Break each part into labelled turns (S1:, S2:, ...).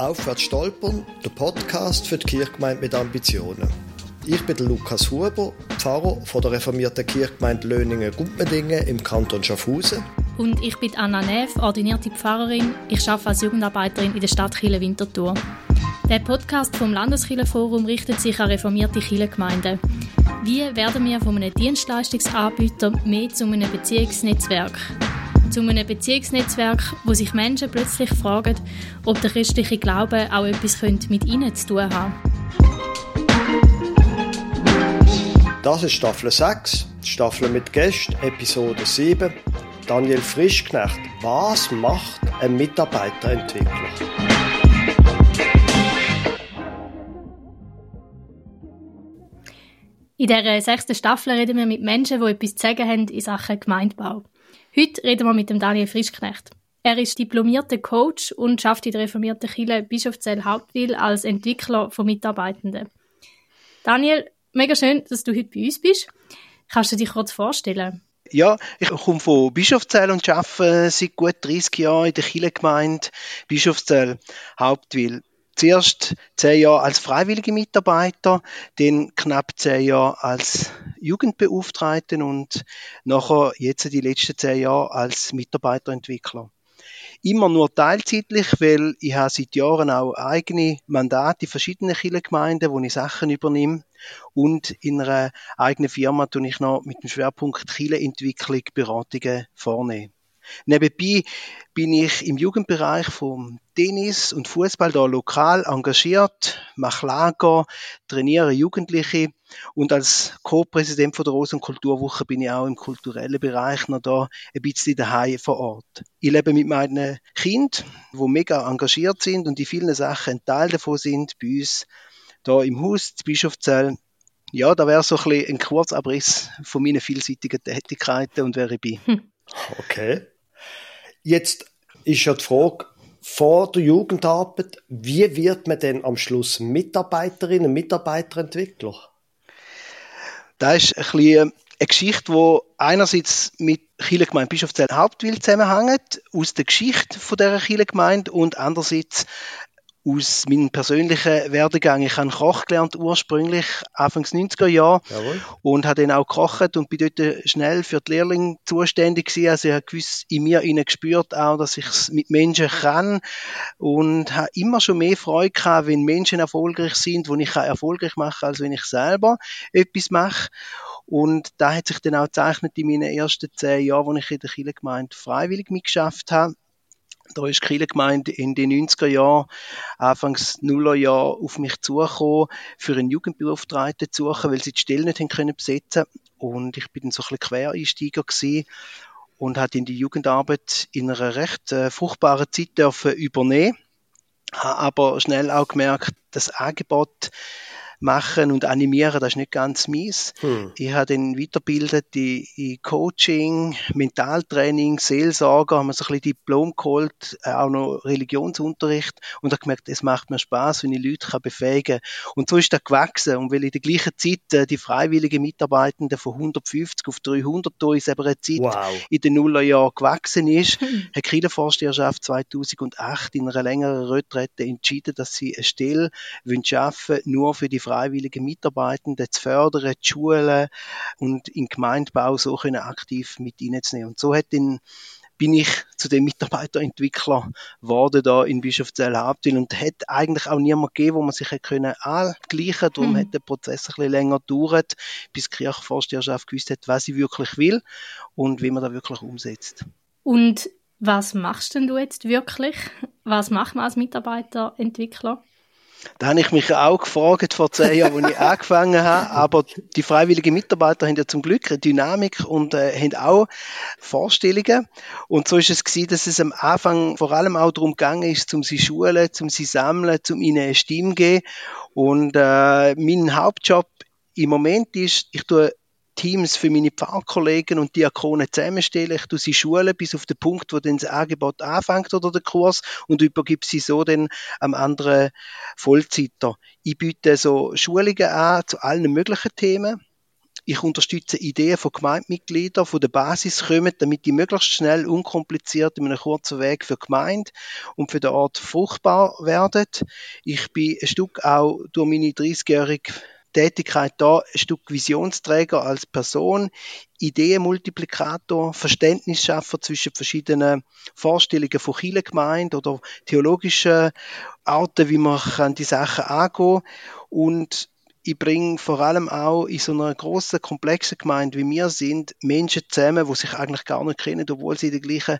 S1: Aufwärts stolpern, der Podcast für die Kirchgemeinde mit Ambitionen. Ich bin Lukas Huber, Pfarrer von der reformierten Kirchgemeinde Löningen-Gumpendingen im Kanton Schaffhausen.
S2: Und ich bin Anna Neff, ordinierte Pfarrerin. Ich arbeite als Jugendarbeiterin in der Stadt Chile Winterthur. Der Podcast vom Landeskirchenforum richtet sich an reformierte Kirchengemeinden. Wie werden wir von einem Dienstleistungsanbieter mehr zu einem Beziehungsnetzwerk? Zu einem Beziehungsnetzwerk, wo sich Menschen plötzlich fragen, ob der christliche Glaube auch etwas mit ihnen zu tun hat.
S1: Das ist Staffel 6, Staffel mit Gästen, Episode 7. Daniel Frischknecht, was macht ein Mitarbeiterentwickler?
S2: In dieser sechsten Staffel reden wir mit Menschen, die etwas zu sagen haben in Sachen Gemeindebau. Heute reden wir mit dem Daniel Frischknecht. Er ist diplomierter Coach und schafft in der reformierten Kirche Bischofszell Hauptwil als Entwickler von Mitarbeitenden. Daniel, mega schön, dass du heute bei uns bist. Kannst du dich kurz vorstellen?
S3: Ja, ich komme von Bischofszell und arbeite seit gut 30 Jahren in der Kirchengemeinde Bischofszell Hauptwil zuerst zehn Jahre als freiwillige Mitarbeiter, dann knapp zehn Jahre als Jugendbeauftragten und nachher jetzt die letzten zehn Jahre als Mitarbeiterentwickler. Immer nur teilzeitlich, weil ich habe seit Jahren auch eigene Mandate in verschiedenen Kirchengemeinden, wo ich Sachen übernehme und in einer eigenen Firma tue ich noch mit dem Schwerpunkt Kirchenentwicklung Beratungen vornehmen. Nebenbei bin ich im Jugendbereich vom Tennis und Fußball da lokal engagiert, mache Lager, trainiere Jugendliche und als Co-Präsident von der Rosen Kulturwoche bin ich auch im kulturellen Bereich noch da ein bisschen daheim vor Ort. Ich lebe mit meinen Kindern, wo mega engagiert sind und die vielen Sachen ein Teil davon sind bei uns da im Haus, die Bischofszell. Ja, da wäre so ein, bisschen ein Kurzabriss von meinen vielseitigen Tätigkeiten und wer ich bin. Hm.
S1: Okay. Jetzt ist ja die Frage, vor der Jugendarbeit, wie wird man denn am Schluss Mitarbeiterin und Mitarbeiterentwickler?
S3: Das ist ein bisschen eine Geschichte, die einerseits mit Kirchengemeinde Bischofszell Hauptwil zusammenhängt, aus der Geschichte dieser Kirchengemeinde und andererseits aus meinem persönlichen Werdegang. Ich habe Koch gelernt ursprünglich Anfangs 90er Jahre und habe dann auch gekocht und bin dort schnell für die Lehrlinge zuständig gewesen. Also ich habe gewiss in mir ihnen gespürt auch, dass ich es mit Menschen kann und habe immer schon mehr Freude gehabt, wenn Menschen erfolgreich sind, wo ich erfolgreich machen als wenn ich selber etwas mache. Und da hat sich dann auch gezeichnet in meinen ersten zehn Jahren, wo ich in der Kirchengemeinde freiwillig mitgeschafft habe da ist die Gemeinde in den 90er Jahren, Anfangs Nuller Jahr auf mich zugekommen, für einen Jugendbeauftragten zu suchen, weil sie die Stelle nicht können besetzen Und ich bin dann so ein bisschen Quereinsteiger gewesen und hat in die Jugendarbeit in einer recht äh, fruchtbaren Zeit dürfen übernehmen. Habe aber schnell auch gemerkt, das Angebot machen und animieren, das ist nicht ganz mies. Hm. Ich habe dann weitergebildet in, in Coaching, Mentaltraining, Seelsorger, haben wir so ein bisschen Diplom geholt, äh, auch noch Religionsunterricht und habe gemerkt, es macht mir Spaß, wenn ich Leute kann befähigen kann. Und so ist das gewachsen und weil in der gleichen Zeit äh, die freiwilligen Mitarbeitenden von 150 auf 300 da ist aber eine Zeit wow. in den Nullerjahren gewachsen ist, hm. hat die Forsterschaft 2008 in einer längeren Retrette entschieden, dass sie eine Stelle schaffen nur für die freiwilligen Mitarbeitenden zu fördern, die Schulen und in Gemeindebau so können aktiv mit reinzunehmen. Und so hat dann bin ich zu dem Mitarbeiterentwickler geworden da in Bischofszell Hauptwil und hätte eigentlich auch niemand gegeben, wo man sich hätte können angleichen. Darum mhm. hat der Prozess ein bisschen länger gedauert, bis die Kirchenvorsteherschaft gewusst hat, was sie wirklich will und wie man das wirklich umsetzt.
S2: Und was machst denn du jetzt wirklich? Was macht man als Mitarbeiterentwickler?
S3: Da habe ich mich auch gefragt vor zehn Jahren, als ich angefangen habe. Aber die freiwilligen Mitarbeiter haben ja zum Glück eine Dynamik und äh, haben auch Vorstellungen. Und so ist es gewesen, dass es am Anfang vor allem auch darum gegangen ist, um sie schulen, um sie sammeln, um ihnen eine Stimme zu geben. Und äh, mein Hauptjob im Moment ist, ich tue Teams für meine Pfarrkollegen und Diakonen zusammenstellen. Ich tue sie schulen bis auf den Punkt, wo dann das Angebot anfängt oder der Kurs und übergebe sie so dann am anderen Vollzeiter. Ich biete so Schulungen an zu allen möglichen Themen Ich unterstütze Ideen von Gemeindemitgliedern, von der Basis kommen, damit die möglichst schnell, unkompliziert in einem kurzen Weg für die Gemeinde und für den Ort fruchtbar werden. Ich bin ein Stück auch durch meine 30-jährige Tätigkeit da ein Stück Visionsträger als Person, Ideenmultiplikator, Verständnisschaffer zwischen verschiedenen Vorstellungen von Kirchengemeinde oder theologischen Arten, wie man an die Sachen angehen und ich bringe vor allem auch in so einer großen, komplexen Gemeinde wie wir sind, Menschen zusammen, die sich eigentlich gar nicht kennen, obwohl sie in der gleichen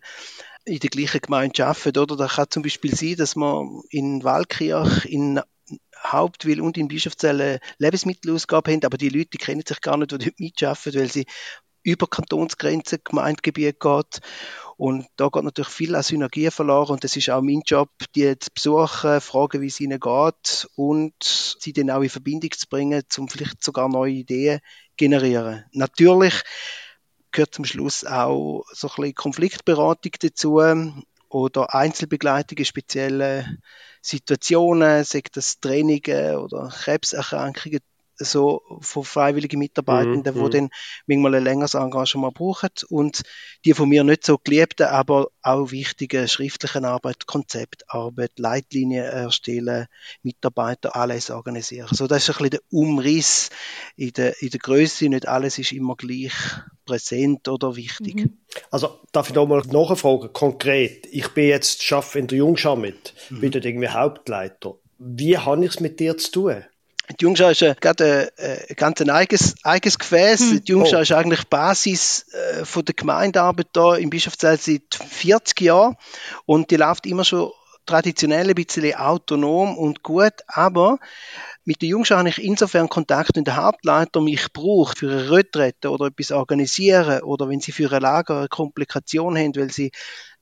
S3: in der gleichen Gemeinde arbeiten, oder? Da kann zum Beispiel sein, dass man in Waldkirch in Hauptwil und in Bischofszell Lebensmittelausgabe haben, aber die Leute kennen sich gar nicht, die dort mitarbeiten, weil sie über Kantonsgrenzen, Gemeindegebiet geht. Und da geht natürlich viel an Synergien verloren und es ist auch mein Job, die zu besuchen, fragen, wie es ihnen geht und sie dann auch in Verbindung zu bringen, um vielleicht sogar neue Ideen zu generieren. Natürlich gehört zum Schluss auch so ein bisschen Konfliktberatung dazu oder Einzelbegleitung in speziellen Situationen, sei das Trainings oder Krebserkrankungen, so von freiwilligen Mitarbeitenden, mhm. die dann manchmal ein längeres Engagement brauchen und die von mir nicht so geliebten, aber auch wichtige schriftlichen Arbeit, Konzeptarbeit, Leitlinien erstellen, Mitarbeiter alles organisieren. So, das ist ein bisschen der Umriss in der, in der Größe. Nicht alles ist immer gleich präsent oder wichtig. Mhm.
S1: Also darf ich da mal nachfragen, konkret, ich bin jetzt, schaffe in der Jungschau mit, mhm. bin dort irgendwie Hauptleiter. Wie habe ich es mit dir zu tun?
S3: Die Jungschau ist äh, gerade ein, ganz ein eigenes, eigenes Gefäß. Hm. Die Jungschau oh. ist eigentlich Basis äh, von der Gemeindearbeit da im Bischofszell seit 40 Jahren und die läuft immer schon traditionell ein bisschen autonom und gut, aber mit der Jungschau habe ich insofern Kontakt, wenn der Hauptleiter mich braucht für eine Retrette oder etwas organisieren oder wenn sie für ein Lager eine Komplikation haben, weil sie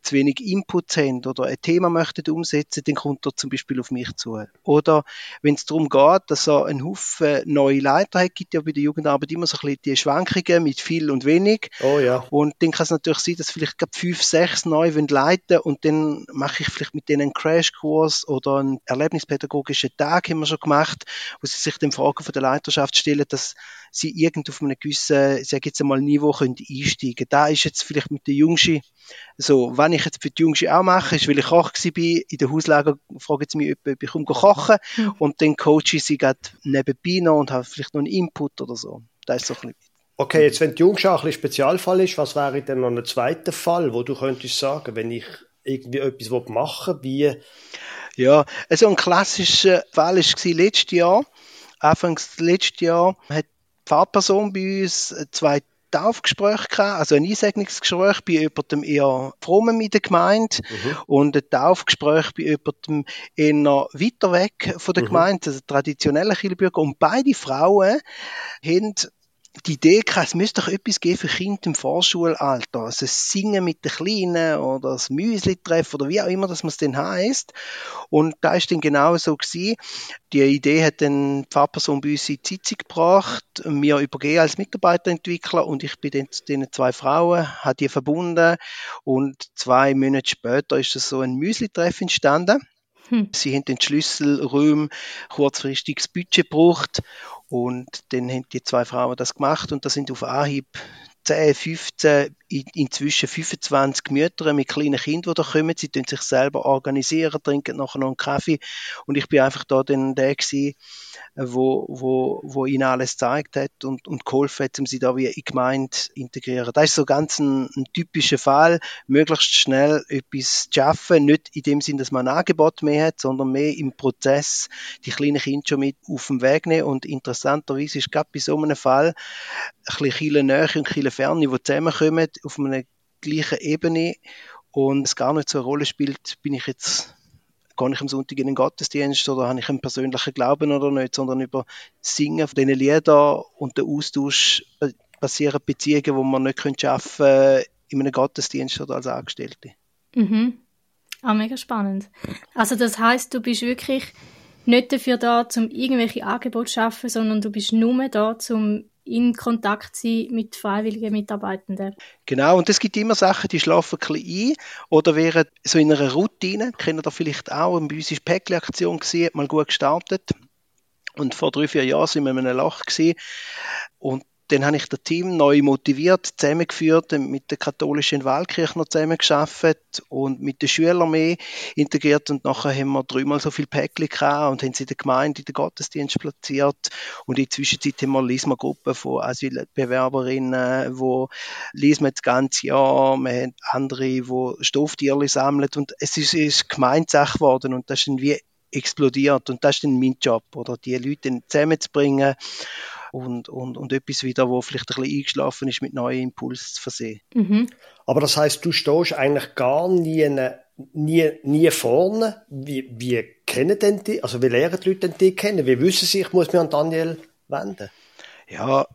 S3: zu wenig Inputs haben oder ein Thema möchten umsetzen, dann kommt er zum Beispiel auf mich zu. Oder wenn es darum geht, dass er einen Haufen neue Leiter hat, gibt ja bei der Jugendarbeit immer so ein bisschen die Schwankungen mit viel und wenig.
S1: Oh ja.
S3: Und dann kann es natürlich sein, dass vielleicht gerade fünf, sechs neu leiten und dann mache ich vielleicht mit denen einen Crashkurs oder einen erlebnispädagogischen Tag haben wir schon gemacht, wo sie sich den Fragen von der Leiterschaft stellen, dass sie irgend auf einem gewissen, sag jetzt einmal, Niveau können einsteigen. Da ist jetzt vielleicht mit der Jungschi so, wenn ich jetzt für die Jungschi auch mache, ist, weil ich Koch war, in der Hauslager fragen sie mich, ob ich komme kochen mhm. und dann coache ich sie gerade nebenbei noch und habe vielleicht noch einen Input oder so. Das ist so ein bisschen
S1: Okay, jetzt wenn die Jungschau ein Spezialfall ist, was wäre denn noch ein zweiter Fall, wo du könntest sagen, wenn ich irgendwie etwas machen wie...
S3: Ja, also ein klassischer Fall war letztes Jahr, Anfangs letztes Jahr, hat die Fahrperson bei uns zwei Taufgespräch gehabt, also ein Einsegnungsgespräch bei jemandem eher frommen in der Gemeinde mhm. und ein Taufgespräch bei jemandem eher weiter weg von der mhm. Gemeinde, also traditionelle Kirchenbürger. Und beide Frauen haben die Idee gehabt, es müsste doch etwas geben für Kinder im Vorschulalter. Also das Singen mit den Kleinen oder das Müsli-Treffen oder wie auch immer, dass man es denn heisst. Und da ist dann genau so gewesen. Die Idee hat dann die Pfarrperson bei uns in die Sitzung gebracht, mir übergeben als Mitarbeiterentwickler und ich bin dann zu den zwei Frauen, habe die verbunden und zwei Monate später ist so ein Müsli-Treff entstanden. Hm. Sie haben den Schlüsselräume kurzfristig das Budget gebraucht und dann haben die zwei Frauen das gemacht und da sind auf Anhieb 10, 15, inzwischen 25 Mütter mit kleinen Kindern, die da kommen. Sie tun sich selber organisieren, trinken nachher noch einen Kaffee. Und ich bin einfach da dann der gewesen, wo, wo, wo ihnen alles gezeigt hat und, und geholfen hat, um sie da wie in die Gemeinde integrieren. Das ist so ganz ein, ein typischer Fall, möglichst schnell etwas zu schaffen, nicht in dem Sinn, dass man ein Angebot mehr hat, sondern mehr im Prozess die kleinen Kinder schon mit auf den Weg nehmen und interessanterweise ist gerade bei so einem Fall ein bisschen viele Nähe und viele Ferne, die zusammenkommen auf einer gleichen Ebene und es gar nicht so eine Rolle spielt, bin ich jetzt gehe ich am Sonntag in den Gottesdienst oder habe ich einen persönlichen Glauben oder nicht, sondern über das Singen von diesen Liedern und den Austausch passieren Beziehungen, die man nicht schaffen können in einem Gottesdienst oder als Angestellte.
S2: Mhm. Ah, mega spannend. Also das heißt, du bist wirklich nicht dafür da, um irgendwelche Angebote zu schaffen, sondern du bist nur da, um in Kontakt sein mit freiwilligen Mitarbeitenden.
S3: Genau, und es gibt immer Sachen, die schlafen ein bisschen ein oder wären so in einer Routine, kennen ihr vielleicht auch, bei uns war Päckli-Aktion, mal gut gestartet und vor drei, vier Jahren sind wir in einem Loch gewesen. und dann habe ich das Team neu motiviert, zusammengeführt, mit der katholischen Wahlkirche noch zusammengearbeitet und mit den Schülern mehr integriert. Und nachher haben wir dreimal so viel Päckchen gehabt und haben sie in der Gemeinde in den Gottesdienst platziert. Und in der Zwischenzeit haben wir eine Gruppe von Asylbewerberinnen, wo lesen wir das ganze Jahr, wir haben andere, die Stofftierchen sammeln und es ist, ist Gemeinsache geworden und das ist dann wie explodiert. Und das ist dann mein Job, oder die Leute zusammenzubringen und, und, und etwas wieder, wo vielleicht ein bisschen eingeschlafen ist, mit neuen Impulsen zu versehen.
S1: Mhm. Aber das heißt, du stehst eigentlich gar nie, nie, nie vorne. Wie, wie kennen denn die, also wie lernen die Leute denn die kennen? Wie wissen sie, ich muss mich an Daniel wenden?
S3: Ja,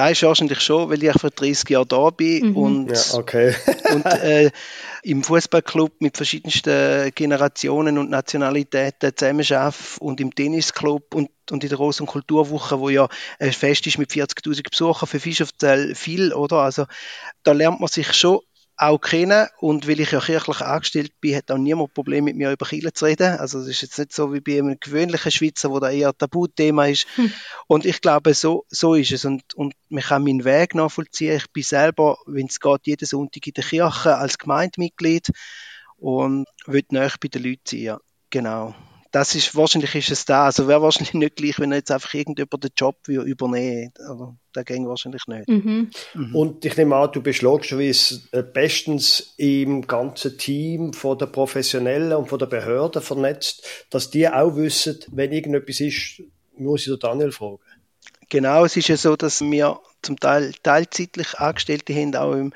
S3: das ist wahrscheinlich schon, weil ich vor 30 Jahren da bin mhm. und,
S1: ja, okay.
S3: und äh, im Fußballclub mit verschiedensten Generationen und Nationalitäten zusammenarbeite und im Tennisclub und, und in der Großen Kulturwoche, wo ja ein Fest ist mit 40.000 Besuchern für Fischofzell viel, oder? Also da lernt man sich schon auch kennen und weil ich ja kirchlich angestellt bin, hat auch niemand Probleme mit mir über Kirche zu reden. Also es ist jetzt nicht so wie bei einem gewöhnlichen Schweizer, wo da eher ein Tabuthema ist. Hm. Und ich glaube, so, so ist es und, und man kann meinen Weg nachvollziehen. Ich bin selber, wenn es geht, jeden Sonntag in der Kirche als Gemeindemitglied und will näher bei den Leuten sein. Ja. Genau das ist, wahrscheinlich ist es da. Also wäre wahrscheinlich nicht gleich, wenn jetzt einfach irgendjemand den Job übernehmen würde. Also, das ging wahrscheinlich nicht.
S1: Mhm. Mhm. Und ich nehme an, du bist logischerweise äh, bestens im ganzen Team von der Professionellen und von der Behörden vernetzt, dass die auch wissen, wenn irgendetwas ist, muss ich den Daniel fragen.
S3: Genau, es ist ja so, dass wir zum Teil teilzeitlich Angestellte haben, auch im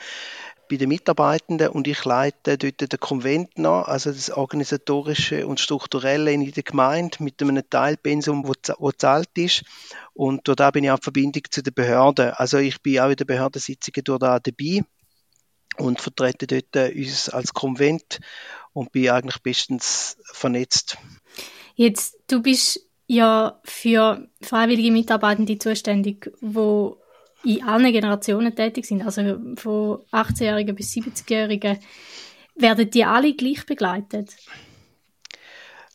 S3: bei den Mitarbeitenden und ich leite dort den Konvent noch, also das organisatorische und strukturelle in der Gemeinde mit einem Teilpensum, wo, zahlt ist und dort bin ich auch in Verbindung zu den Behörden. Also ich bin auch in den Behördensitzungen dort dabei und vertrete dort äh, uns als Konvent und bin eigentlich bestens vernetzt.
S2: Jetzt, du bist ja für freiwillige Mitarbeitende zuständig, wo in allen Generationen tätig sind, also von 18-Jährigen bis 70-Jährigen, werden die alle gleich begleitet?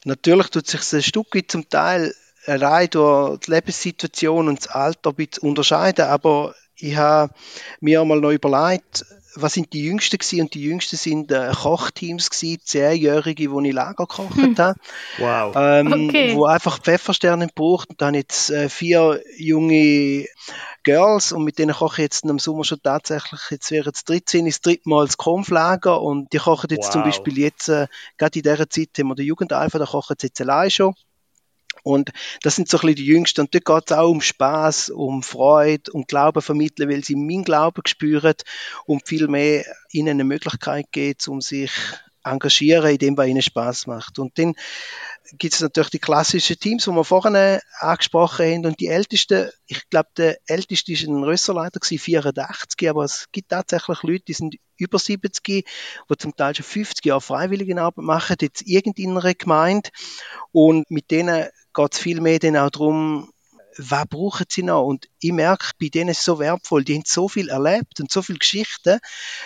S3: Natürlich tut sich ein Stück weit zum Teil rein durch die Lebenssituation und das Alter ein bisschen unterscheiden, aber ich habe mir einmal noch überlegt, was sind die Jüngsten gewesen? Und die Jüngsten sind äh, Kochteams gewesen, Zehnjährige, wo ich Lager gekocht hm. habe.
S1: Wow.
S3: Ähm, okay. Wo einfach Pfeffersterne braucht. Und dann jetzt äh, vier junge Girls und mit denen koche ich jetzt im Sommer schon tatsächlich, jetzt wäre es 13, das dritte Mal das Konflager und die kochen jetzt wow. zum Beispiel jetzt, äh, gerade in dieser Zeit haben wir den Jugendeifer, da kochen sie jetzt allein schon. Und das sind so ein bisschen die Jüngsten. Und dort geht es auch um Spaß, um Freude, um Glauben vermitteln, weil sie meinen Glauben spüren und viel mehr ihnen eine Möglichkeit geht, um sich engagieren, in dem, was ihnen Spaß macht. Und dann gibt es natürlich die klassischen Teams, die wir vorhin angesprochen haben. Und die ältesten, ich glaube, der älteste ist ein Rösserleiter, 84, aber es gibt tatsächlich Leute, die sind über 70, die zum Teil schon 50 Jahre Freiwilligenarbeit machen, jetzt irgendeiner Gemeinde. Und mit denen geht es viel mehr dann auch darum, was brauchen sie noch? Und ich merke, bei denen ist es so wertvoll, die haben so viel erlebt und so viele Geschichten,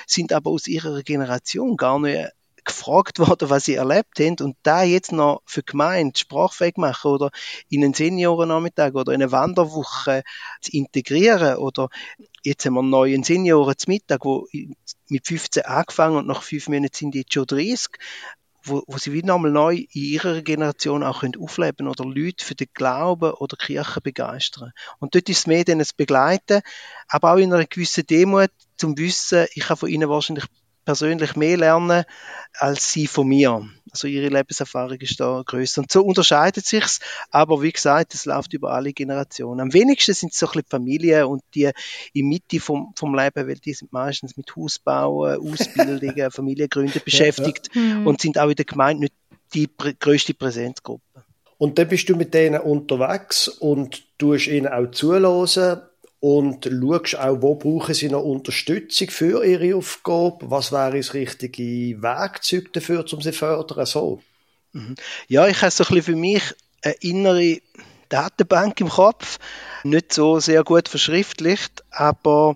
S3: sind aber aus ihrer Generation gar nicht gefragt worden, was sie erlebt haben und da jetzt noch für Gemeinde sprachfähig machen oder in einen Seniorennachmittag oder in eine Wanderwoche zu integrieren oder jetzt haben wir einen neuen Senioren zum Mittag, wo mit 15 angefangen und nach fünf Monaten sind die jetzt schon 30 wo, wo sie wieder einmal neu in ihrer Generation auch können aufleben oder Leute für den Glauben oder Kirche begeistern. Und dort ist es mehr dann das Begleiten, aber auch in einer gewissen Demut zum Wissen, ich habe von ihnen wahrscheinlich persönlich mehr lernen als sie von mir. Also ihre Lebenserfahrung ist da größer. Und so unterscheidet sich's. Aber wie gesagt, es läuft über alle Generationen. Am wenigsten sind es so ein bisschen Familien und die in Mitte vom, vom Leben, weil die sind meistens mit Hausbauen, Ausbildungen, Familiengründen beschäftigt ja, ja. und sind auch in der Gemeinde nicht die größte Präsenzgruppe.
S1: Und dann bist du mit denen unterwegs und tust ihnen auch zuhören und schaust auch, wo brauchen sie noch Unterstützung für ihre Aufgabe, was wäre das richtige Werkzeug dafür, um sie zu fördern, so.
S3: Mhm. Ja, ich habe so ein bisschen für mich eine innere Datenbank im Kopf, nicht so sehr gut verschriftlicht, aber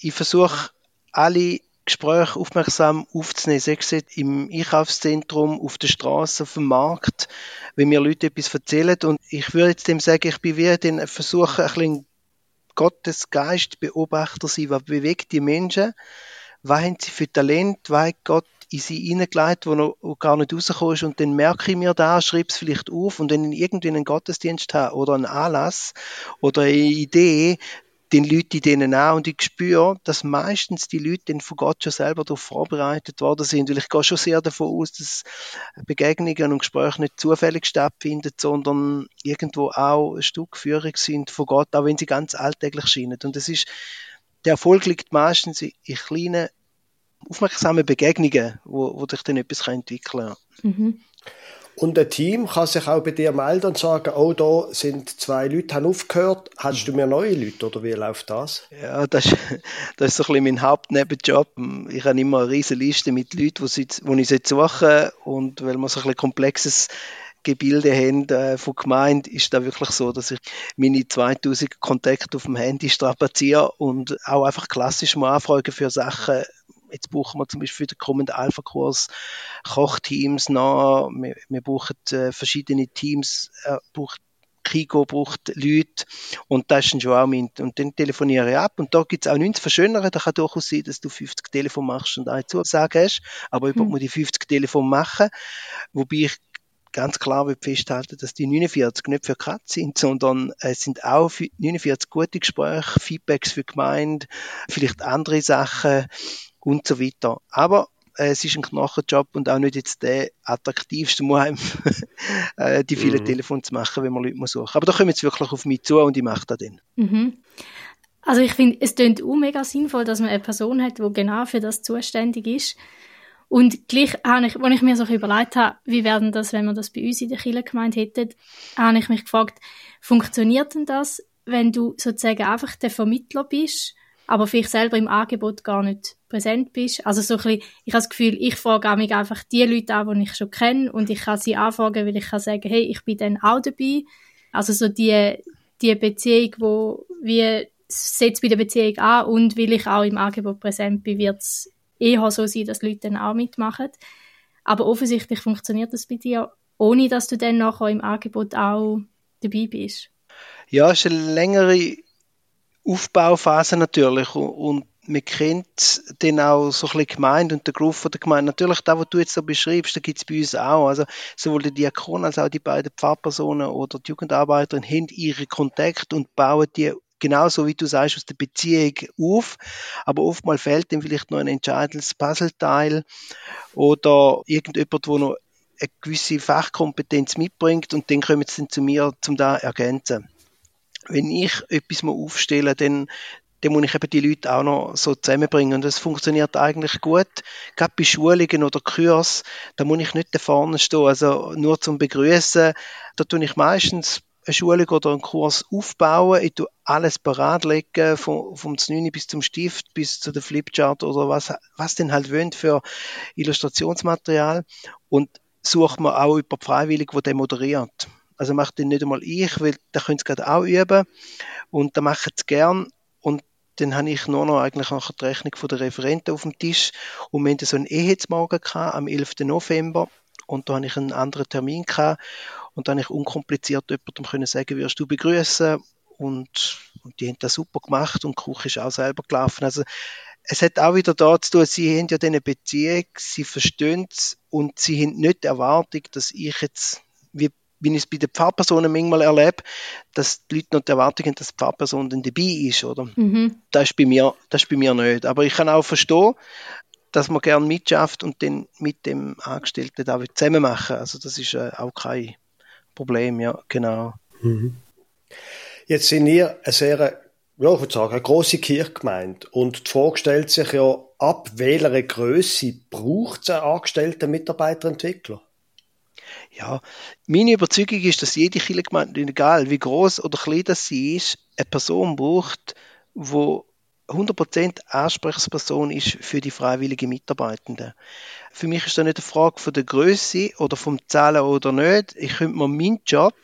S3: ich versuche alle Gespräche aufmerksam aufzunehmen, sei es im Einkaufszentrum, auf der Straße, auf dem Markt, wenn mir Leute etwas erzählen. Und ich würde jetzt dem sagen, ich bin wie den versuche ein bisschen Gottes Geist Beobachter sein, was bewegt die Menschen, was haben sie für Talent, was hat Gott in sie hineingelegt, wo noch gar nicht rausgekommen ist? Und dann merke ich mir da, schreibe es vielleicht auf und wenn ich irgendwie einen Gottesdienst habe oder einen Anlass oder eine Idee, den Leuten denen auch und ich spüre, dass meistens die Leute von Gott schon selber darauf vorbereitet worden sind, weil ich gehe schon sehr davon aus, dass Begegnungen und Gespräche nicht zufällig stattfinden, sondern irgendwo auch ein Stück Führung sind von Gott, auch wenn sie ganz alltäglich scheinen. Und das ist, der Erfolg liegt meistens in kleinen, aufmerksamen Begegnungen, wo, wo sich dann etwas entwickeln kann. Mhm.
S1: Und ein Team kann sich auch bei dir melden und sagen, oh, da sind zwei Leute, haben aufgehört, hast du mir neue Leute oder wie läuft das?
S3: Ja, das ist, das ist so ein bisschen mein Hauptnebenjob. Ich habe immer eine riesige Liste mit Leuten, die, ich suche und weil wir so ein bisschen komplexes Gebilde haben äh, von Gemeinde, ist da wirklich so, dass ich meine 2000 Kontakte auf dem Handy strapaziere und auch einfach klassisch mal anfragen für Sachen, Jetzt brauchen wir zum Beispiel für den kommenden Alpha-Kurs Kochteams noch. Wir, wir brauchen äh, verschiedene Teams, äh, braucht Kiko braucht Leute. Und das ist schon auch mein, und dann telefoniere ich ab. Und da gibt es auch nichts zu verschönern, da kann durchaus sein, dass du 50 Telefon machst und eine Zusage hast, aber ich hm. muss die 50 Telefon machen, wobei ich ganz klar festhalten, dass die 49 nicht für Katz sind, sondern es sind auch 49 gute Gespräche, Feedbacks für Gemeinde, vielleicht andere Sachen, und so weiter. Aber äh, es ist ein Knochenjob und auch nicht jetzt der attraktivste, einem äh, die vielen mhm. Telefone zu machen, wenn man Leute muss suchen. Aber da kommen jetzt wirklich auf mich zu und ich mache das dann.
S2: Mhm. Also ich finde, es klingt auch mega sinnvoll, dass man eine Person hat, die genau für das zuständig ist. Und gleich habe ich, als ich mir so überlegt habe, wie werden das, wenn wir das bei uns in der Kirche gemeint hätten, habe ich mich gefragt, funktioniert denn das, wenn du sozusagen einfach der Vermittler bist aber vielleicht selber im Angebot gar nicht präsent bist. Also so ein bisschen, ich habe das Gefühl, ich frage mich einfach die Leute an, die ich schon kenne und ich kann sie anfragen, weil ich kann sagen, hey, ich bin dann auch dabei. Also so die, die Beziehung, wo wie setzt bei der Beziehung an und weil ich auch im Angebot präsent bin, wird es eher so sein, dass Leute dann auch mitmachen. Aber offensichtlich funktioniert das bei dir, ohne dass du dann nachher im Angebot auch dabei bist.
S3: Ja, es ist eine längere Aufbauphase natürlich und man kennt den auch so ein bisschen Gemeinde und der von der Gemeinde. Natürlich, da, was du jetzt so beschreibst, da gibt es bei uns auch. Also sowohl der Diakon als auch die beiden Pfarrpersonen oder die Jugendarbeiterin haben ihre Kontakte und bauen die genauso wie du sagst, aus der Beziehung auf. Aber oftmals fehlt dem vielleicht noch ein entscheidendes Puzzleteil oder irgendjemand, der noch eine gewisse Fachkompetenz mitbringt und dann kommen sie dann zu mir, um da ergänzen wenn ich etwas mal aufstelle, dann, dann muss ich eben die Leute auch noch so zusammenbringen. Und das funktioniert eigentlich gut. Gerade bei Schulungen oder Kurs, da muss ich nicht da vorne stehen. Also nur zum Begrüßen, da tue ich meistens eine Schulung oder einen Kurs aufbauen. Ich tue alles bereitlegen, vom, vom 9 bis zum Stift, bis zu der Flipchart oder was, was denn halt wollen für Illustrationsmaterial. Und suche mir auch über Freiwillig, wo der moderiert. Also macht den nicht einmal ich, weil da können sie gerade auch üben und da machen sie gern dann habe ich nur noch eigentlich nachher die Rechnung von der Referenten auf dem Tisch und wir hatten so einen Ehetsmorgen am 11. November und da habe ich einen anderen Termin gehabt und da habe ich unkompliziert jemandem können sagen, wirst du begrüßen und, und die haben das super gemacht und die Küche ist auch selber gelaufen. Also es hat auch wieder da zu tun, sie haben ja diese Beziehung, sie verstehen es und sie haben nicht die Erwartung, dass ich jetzt wie wie ich es bei den Pfarrpersonen manchmal erlebe, dass die Leute noch die Erwartung haben, dass die Pfarrperson dann dabei ist, oder? Mhm. Das, ist bei mir, das ist bei mir nicht. Aber ich kann auch verstehen, dass man gerne mitschafft und dann mit dem Angestellten da zusammen machen. Also das ist äh, auch kein Problem, ja, genau. Mhm.
S1: Jetzt sind ihr eine sehr, ja, ich würde sagen, eine grosse Kirchgemeinde und die Frage stellt sich ja, ab welcher Größe braucht es einen angestellten Mitarbeiterentwickler?
S3: Ja, meine Überzeugung ist, dass jede Kirchengemeinde, egal wie groß oder klein das sie ist, eine Person braucht, wo 100% Ansprechperson ist für die freiwilligen Mitarbeitenden. Für mich ist das nicht eine Frage von der Größe oder vom Zahlen oder nicht. Ich könnte mir meinen Job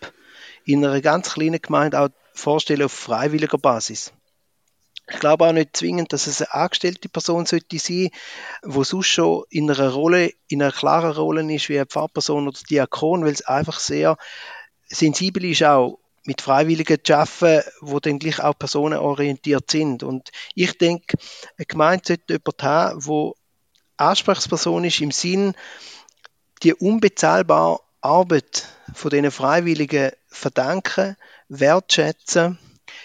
S3: in einer ganz kleinen Gemeinde auch vorstellen auf freiwilliger Basis. Ich glaube auch nicht zwingend, dass es eine angestellte Person sollte sein, wo sonst schon in einer Rolle, in einer klaren Rolle ist wie eine Pfarrperson oder Diakon, weil es einfach sehr sensibel ist auch mit Freiwilligen zu arbeiten, die dann gleich auch personenorientiert sind. Und ich denke, eine Gemeinde sollte jemanden haben, der Ansprechperson ist im Sinn, die unbezahlbare Arbeit von diesen Freiwilligen verdanken, wertschätzen,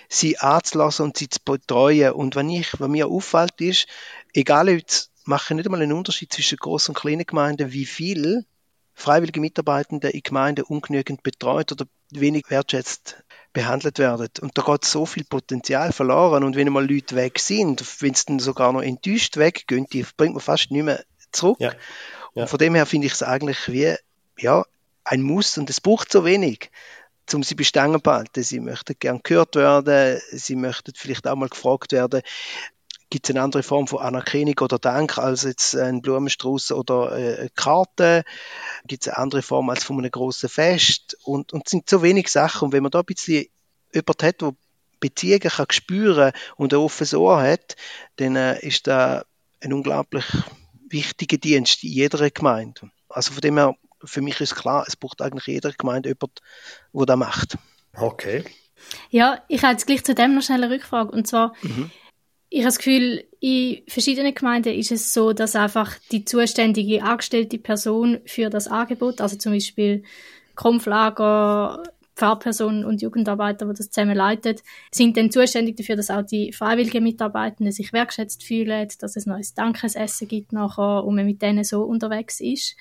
S3: sie anzulassen und sie zu betreuen. Und wenn ich, was mir auffällt, ist, egal ob machen nicht einmal einen Unterschied zwischen großen und kleinen Gemeinden, wie viel freiwillige Mitarbeitende in Gemeinden ungenügend betreut oder wenig wertschätzt behandelt werden. Und da geht so viel Potenzial verloren. Und wenn einmal Leute weg sind, wenn es dann sogar noch enttäuscht weggehen, die bringt man fast nicht mehr zurück. Ja. Ja. Und von dem her finde ich es eigentlich wie ja, ein Muss und es braucht so wenig, um sie bestangen zu behalten. Sie möchten gern gehört werden, sie möchten vielleicht auch mal gefragt werden, gibt es eine andere Form von Anerkennung oder Dank als jetzt ein Blumenstrauß oder äh, eine Karte? Gibt es eine andere Form als von einem großen Fest? Und, und es sind so wenig Sachen. Und wenn man da ein bisschen jemand hat, der Beziehungen kann spüren und ein offenes Ohr hat, dann äh, ist da ein unglaublich wichtiger Dienst in jeder Gemeinde. Also von dem her, für mich ist klar, es braucht eigentlich jeder Gemeinde jemand, der das macht.
S1: Okay.
S2: Ja, ich habe jetzt gleich zu dem noch schnell eine Rückfrage. Und zwar, mhm ich habe das Gefühl, in verschiedenen Gemeinden ist es so, dass einfach die zuständige angestellte Person für das Angebot, also zum Beispiel Krumpflager, Pfarrpersonen und Jugendarbeiter, die das zusammen leiten, sind dann zuständig dafür, dass auch die freiwilligen Mitarbeitenden sich wertschätzt fühlen, dass es neues Dankesessen gibt nachher und man mit denen so unterwegs ist.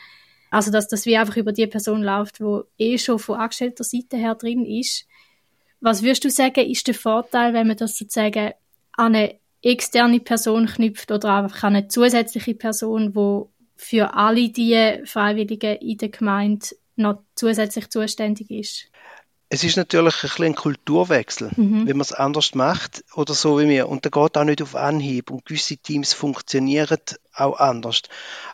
S2: Also, dass das wie einfach über die Person läuft, wo eh schon von angestellter Seite her drin ist. Was würdest du sagen, ist der Vorteil, wenn man das sozusagen an eine externe Person knüpft oder einfach eine zusätzliche Person, wo für alle die Freiwilligen in der Gemeinde noch zusätzlich zuständig ist.
S3: Es ist natürlich ein, ein Kulturwechsel, mhm. wenn man es anders macht oder so wie wir. Und da geht auch nicht auf Anhieb und gewisse Teams funktionieren auch anders.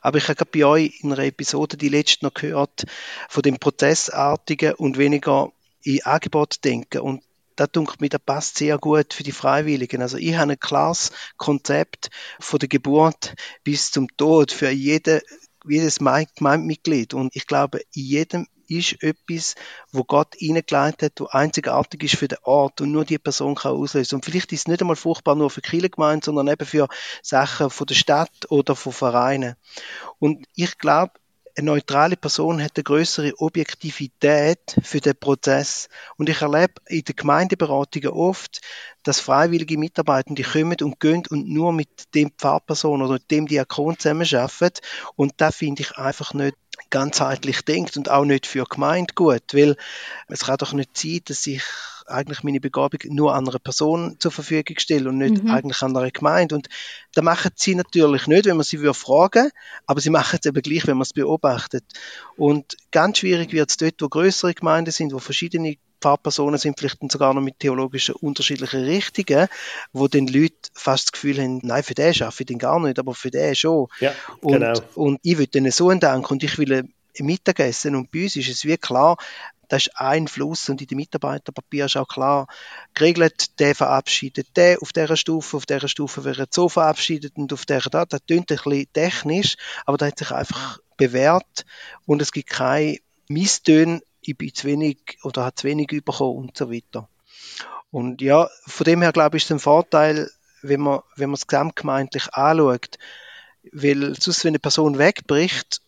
S3: Aber ich habe bei euch in einer Episode die letzte noch gehört von dem Prozessartigen und weniger in Angebot denken. Und da denke mir, das passt sehr gut für die Freiwilligen. Also ich habe ein klares Konzept von der Geburt bis zum Tod für jede, jedes Gemeindemitglied. Und ich glaube, in jedem ist etwas, wo Gott hineingeleitet hat, wo einzigartig ist für den Ort und nur die Person kann auslösen. Und vielleicht ist es nicht einmal furchtbar nur für Kirchengemeinden, sondern eben für Sachen von der Stadt oder von Vereinen. Und ich glaube, eine neutrale Person hat eine größere Objektivität für den Prozess. Und ich erlebe in den Gemeindeberatungen oft, dass freiwillige Mitarbeitende kommen und gehen und nur mit dem Pfarrperson oder dem Diakon zusammenarbeiten. Und da finde ich einfach nicht ganzheitlich denkt und auch nicht für Gemeinde gut, weil es kann doch nicht sein, dass ich eigentlich meine Begabung nur einer Person zur Verfügung stelle und nicht mhm. eigentlich einer Gemeinde. Und da machen sie natürlich nicht, wenn man sie würde fragen, aber sie machen es eben gleich, wenn man es beobachtet. Und ganz schwierig wird es dort, wo größere Gemeinden sind, wo verschiedene Pfarrpersonen sind, vielleicht sogar noch mit theologischen unterschiedlichen Richtungen, wo den Leute fast das Gefühl haben, nein, für den schaffe ich den gar nicht, aber für den schon.
S1: Ja,
S3: und,
S1: genau.
S3: und ich will denen so Dank und ich will Mittagessen und bei uns ist es wie klar, das ist ein Fluss und in dem Mitarbeiterpapier ist auch klar geregelt, der verabschiedet der auf dieser Stufe, auf dieser Stufe wird so verabschiedet und auf der da. Das klingt ein bisschen technisch, aber das hat sich einfach bewährt und es gibt keine Misstöne, ich bin zu wenig oder habe zu wenig bekommen und so weiter. Und ja, von dem her glaube ich, ist es ein Vorteil, wenn man, wenn man es gesamtgemeindlich anschaut, weil sonst, wenn eine Person wegbricht,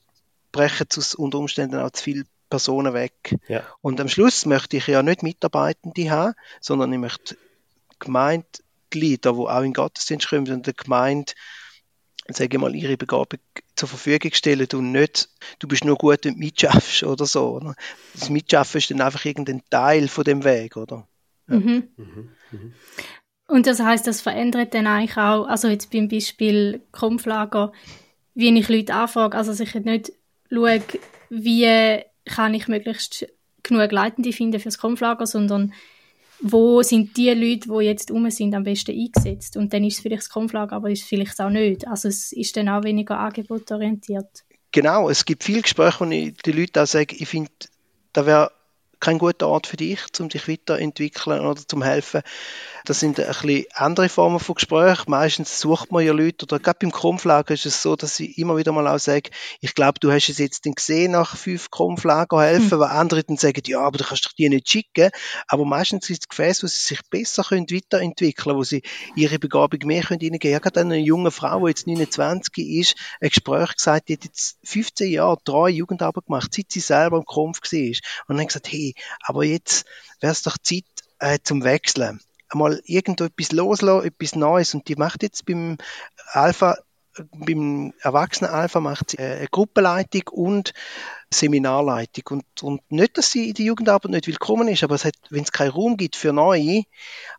S3: brechen es unter Umständen auch zu viele Personen weg. Ja. Und am Schluss möchte ich ja nicht Mitarbeitende haben, sondern ich möchte Gemeindeglieder, die auch in Gottesdienst kommen und der Gemeinde, sage ich mal, ihre Begabung zur Verfügung stellen und nicht, du bist nur gut und mitschaffst oder so. Oder? Das Mitschaffen ist dann einfach irgendein Teil von dem Weg, oder?
S2: Ja. Mhm. Mhm. Mhm. Und das heißt, das verändert dann eigentlich auch, also jetzt beim Beispiel Krumpflager, wie ich Leute anfrage, also ich nicht schaue, wie kann ich möglichst genug Leitende finden fürs Konflager, sondern wo sind die Leute, die jetzt um sind, am besten eingesetzt? Und dann ist es vielleicht das Konflager, aber ist es vielleicht auch nicht. Also es ist dann auch weniger angebotorientiert.
S3: Genau, es gibt viele Gespräche, wo ich den Leuten auch sage, ich finde, da wäre kein guter Ort für dich, um dich weiterentwickeln oder zum helfen. Das sind ein bisschen andere Formen von Gespräch. Meistens sucht man ja Leute, oder gerade beim Krumpflager ist es so, dass ich immer wieder mal auch sage, ich glaube, du hast es jetzt dann gesehen, nach fünf Krumpflager helfen, hm. weil andere dann sagen, ja, aber du kannst doch die nicht schicken. Aber meistens ist es Gefäß, wo sie sich besser können weiterentwickeln, wo sie ihre Begabung mehr können reingeben. Ja, gerade eine junge Frau, die jetzt 29 ist, ein Gespräch gesagt, die hat jetzt 15 Jahre drei Jugendarbeit gemacht, seit sie selber im Krumpf war. Und dann gesagt, hey, aber jetzt wäre es doch Zeit äh, zum Wechseln einmal irgendetwas loslassen, etwas Neues. Und die macht jetzt beim Alpha, beim Erwachsenen Alpha macht sie äh, eine Gruppenleitung und Seminarleitung. Und, und nicht, dass sie in der Jugendarbeit nicht willkommen ist, aber wenn es keinen Raum gibt für Neue,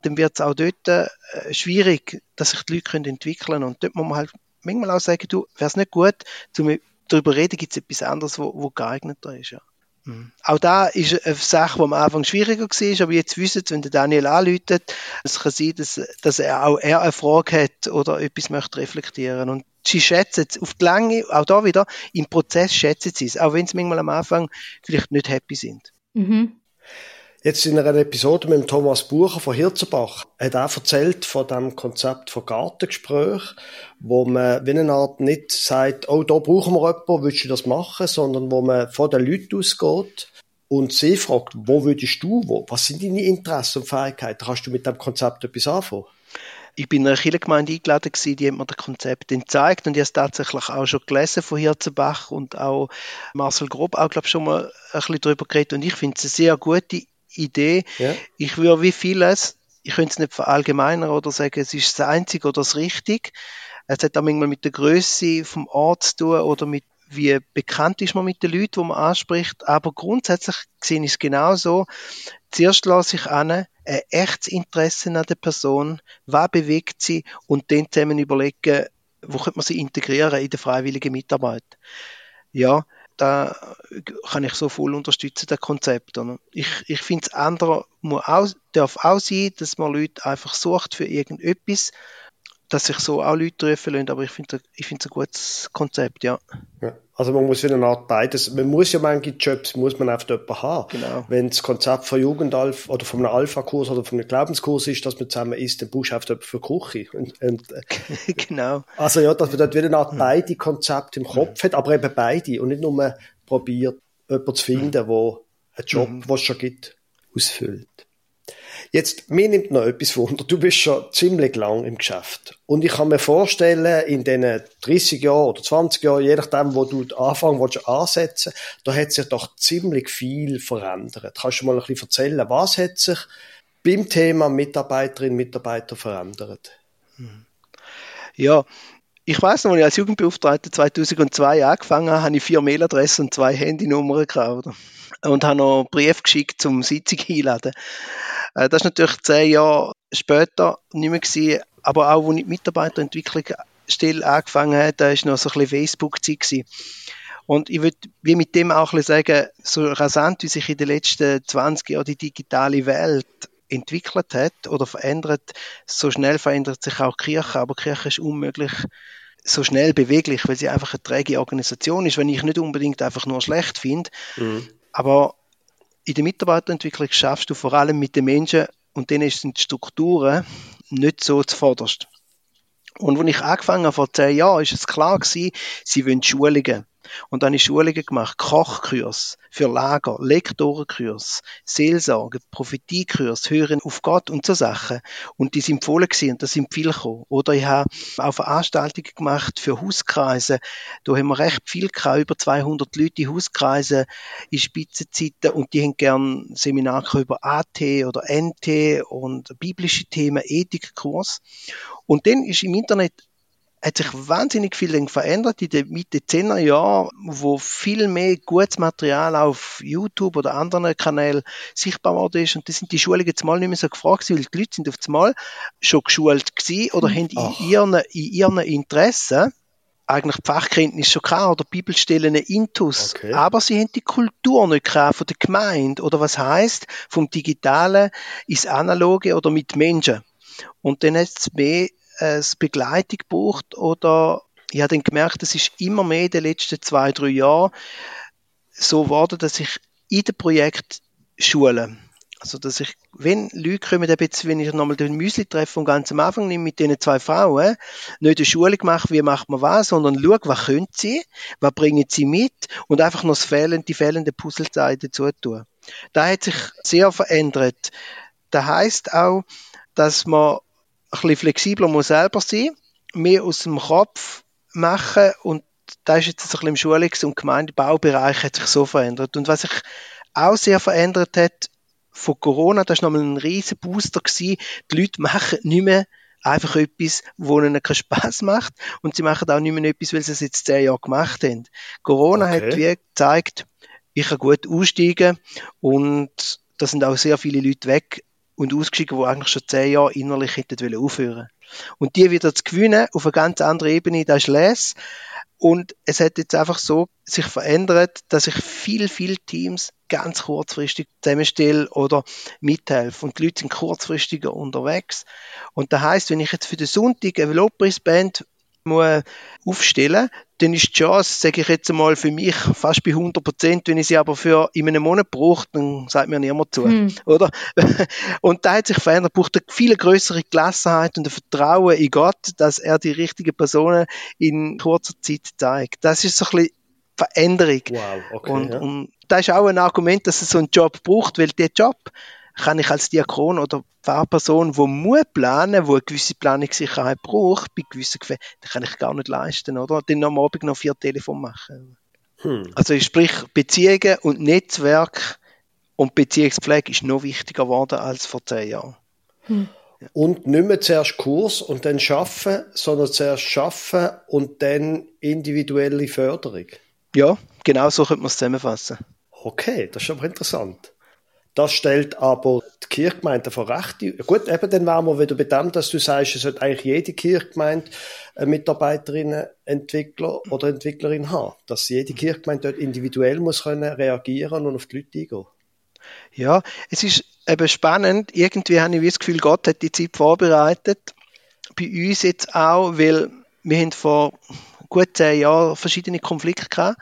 S3: dann wird es auch dort äh, schwierig, dass sich die Leute können entwickeln können. Und dort muss man halt manchmal auch sagen, du, wäre es nicht gut, zum darüber reden, gibt es etwas anderes, wo, wo geeigneter ist. Ja. Mhm. Auch da ist eine Sache, die am Anfang schwieriger war, aber jetzt wissen Sie, wenn der Daniel anläutet, es kann sein, dass, dass er auch er eine Frage hat oder etwas möchte reflektieren. Und sie schätzen es auf die Länge, auch da wieder, im Prozess schätzen sie es, auch wenn sie manchmal am Anfang vielleicht nicht happy sind. Mhm.
S1: Jetzt in einer Episode mit Thomas Bucher von Hirzenbach hat er erzählt von dem Konzept von Gartengespräch, wo man wie eine Art nicht sagt, oh, da brauchen wir jemanden, willst du das machen, sondern wo man von den Leuten ausgeht und sie fragt, wo würdest du, wo, was sind deine Interessen und Fähigkeiten, kannst du mit dem Konzept etwas anfangen?
S3: Ich bin in einer Kirchengemeinde eingeladen gewesen, die hat mir das Konzept gezeigt und ich habe es tatsächlich auch schon gelesen von Hirzenbach und auch Marcel Grob auch, glaube ich, schon mal ein bisschen darüber geredet und ich finde es eine sehr gute Idee. Ja. Ich würde wie vieles, ich könnte es nicht verallgemeinern oder sagen, es ist das Einzige oder das Richtige. Es hat auch manchmal mit der Größe vom Ort zu tun oder mit wie bekannt ist man mit den Leuten, die man anspricht. Aber grundsätzlich sehe ich es genauso. Zuerst lasse ich an, ein echtes Interesse an der Person, was bewegt sie und dann zusammen überlegen, wo könnte man sie integrieren in der freiwilligen Mitarbeit. Ja, da kann ich so voll unterstützen, das Konzept. Oder? Ich, ich finde, auch, darf auch sein, dass man Leute einfach sucht für irgendetwas, dass sich so auch Leute treffen lassen, aber ich finde ich finde es ein gutes Konzept, ja.
S1: ja. Also man muss in einer Art beides, man muss ja manche Jobs, muss man einfach jemanden haben. Genau. Wenn das Konzept von Jugendalf oder von einem Alpha-Kurs oder von einem Glaubenskurs ist, dass man zusammen isst, dann brauchst du einfach für Küche. Und, und,
S3: äh, genau.
S1: Also ja, dass man dort wieder eine Art beide Konzepte im Kopf hat, aber eben beide und nicht nur probiert, jemanden zu finden, der einen Job, mhm. was es schon gibt, ausfüllt. Jetzt, mir nimmt noch etwas wunder. Du bist schon ziemlich lang im Geschäft. Und ich kann mir vorstellen, in diesen 30 Jahren oder 20 Jahren, je nachdem, wo du anfangen willst, ansetzen, da hat sich doch ziemlich viel verändert. Kannst du mal ein bisschen erzählen, was hat sich beim Thema Mitarbeiterinnen Mitarbeiter verändert?
S3: Ja, ich weiß noch, als ich als Jugendbeauftragter 2002 angefangen habe, habe ich vier Mailadressen und zwei Handynummern gekauft und habe noch einen Brief geschickt zum Sitzung einladen. Äh, das ist natürlich zehn Jahre später nicht mehr gewesen, aber auch, als ich die Mitarbeiterentwicklungsstelle angefangen habe, da war noch so ein bisschen Facebook-Zeit Und ich würde mit dem auch ein bisschen sagen, so rasant, wie sich in den letzten 20 Jahren die digitale Welt entwickelt hat oder verändert, so schnell verändert sich auch Kirche, aber Kirche ist unmöglich so schnell beweglich, weil sie einfach eine träge Organisation ist, wenn ich nicht unbedingt einfach nur schlecht finde. Mhm. Aber in der Mitarbeiterentwicklung schaffst du vor allem mit den Menschen und denen sind die Strukturen nicht so zuvorderst. Und als ich angefangen habe vor zehn Jahren, ist es klar sie wollen Schulungen. Und dann habe ich Schulungen gemacht, Kochkurs für Lager, Lektorenkurs, Seelsorge, Prophetiekurs, Hören auf Gott und so Sachen. Und die sind empfohlen gewesen und da sind viele gekommen. Oder ich habe auch Veranstaltungen gemacht für Hauskreise. Da haben wir recht viel gehabt, über 200 Leute in Hauskreisen in Spitzenzeiten und die haben gern Seminare über AT oder NT und biblische Themen, Ethikkurs. Und dann ist im Internet hat sich wahnsinnig viel verändert in den Mitte 10er Jahren, wo viel mehr gutes Material auf YouTube oder anderen Kanälen sichtbar worden ist. Und das sind die Schulungen jetzt mal nicht mehr so gefragt, weil die Leute sind auf einmal schon geschult gewesen oder haben in ihren, in ihren Interessen eigentlich die Fachkenntnis schon gehabt oder Bibelstellen intus, okay. aber sie haben die Kultur nicht gehabt von der Gemeinde oder was heißt vom Digitalen ins Analoge oder mit Menschen. Und dann hat es mehr äh, Begleitung braucht oder ich habe dann gemerkt, es ist immer mehr in den letzten zwei, drei Jahren so geworden, dass ich in dem Projekt schulen. Also, dass ich, wenn Leute kommen, jetzt, wenn ich nochmal den Müsli treffe vom ganzen Anfang nehme mit diesen zwei Frauen, nicht eine Schulung mache, wie macht man was, sondern schaue, was können sie, was bringen sie mit und einfach noch das fehlende, die fehlenden Puzzleteile dazu tun. Da hat sich sehr verändert. Das heißt auch, dass man bisschen flexibler muss selber sein, mehr aus dem Kopf machen und da ist jetzt ein bisschen im Schulungs- und Gemeindebaubereich hat sich so verändert. Und was sich auch sehr verändert hat von Corona, das war nochmal ein riesen Booster gewesen. Die Leute machen nicht mehr einfach etwas, wo ihnen keinen Spaß macht und sie machen auch nicht mehr etwas, weil sie es jetzt zehn Jahre gemacht haben. Corona okay. hat wie gezeigt, ich kann gut aussteigen und da sind auch sehr viele Leute weg und ausgestiegen, die eigentlich schon zehn Jahre innerlich hätten aufhören Und die wieder zu gewinnen auf einer ganz anderen Ebene, das ist Les. Und es hat jetzt einfach so sich verändert, dass ich viel, viel Teams ganz kurzfristig zusammenstelle oder mithelfe. Und die Leute sind kurzfristiger unterwegs. Und das heißt, wenn ich jetzt für den Sonntag eine Lobpreisband muss aufstellen dann ist die Chance, sage ich jetzt einmal, für mich fast bei 100 Prozent. Wenn ich sie aber für in einem Monat brauche, dann sagt mir niemand zu, hm. oder? Und da hat sich verändert, braucht eine viel größere Gelassenheit und ein Vertrauen in Gott, dass er die richtigen Personen in kurzer Zeit zeigt. Das ist so ein bisschen Veränderung. Wow, okay, und, ja. und das ist auch ein Argument, dass es so einen Job braucht, weil der Job kann ich als Diakon oder Pfarrperson, die muss planen, wo eine gewisse Planungssicherheit braucht, bei gewissen Gefäßen, das kann ich gar nicht leisten, oder? Dann am Abend noch vier Telefon machen. Hm. Also sprich, Beziehungen und Netzwerk und Beziehungspflege ist noch wichtiger geworden als vor zehn Jahren.
S1: Hm. Und nicht mehr zuerst Kurs und dann schaffen, sondern zuerst schaffen und dann individuelle Förderung.
S3: Ja, genau so könnte man es zusammenfassen.
S1: Okay, das ist aber interessant. Das stellt aber die Kirchgemeinde vor Recht. Gut, eben dann wären wir wieder bei dem, dass du sagst, es sollte eigentlich jede Kirchgemeinde eine Mitarbeiterin, Entwickler oder Entwicklerin haben. Dass jede Kirchgemeinde dort individuell muss können reagieren und auf die Leute eingehen.
S3: Ja, es ist eben spannend. Irgendwie habe ich das Gefühl, Gott hat die Zeit vorbereitet. Bei uns jetzt auch, weil wir haben vor gut zehn Jahren verschiedene Konflikte gehabt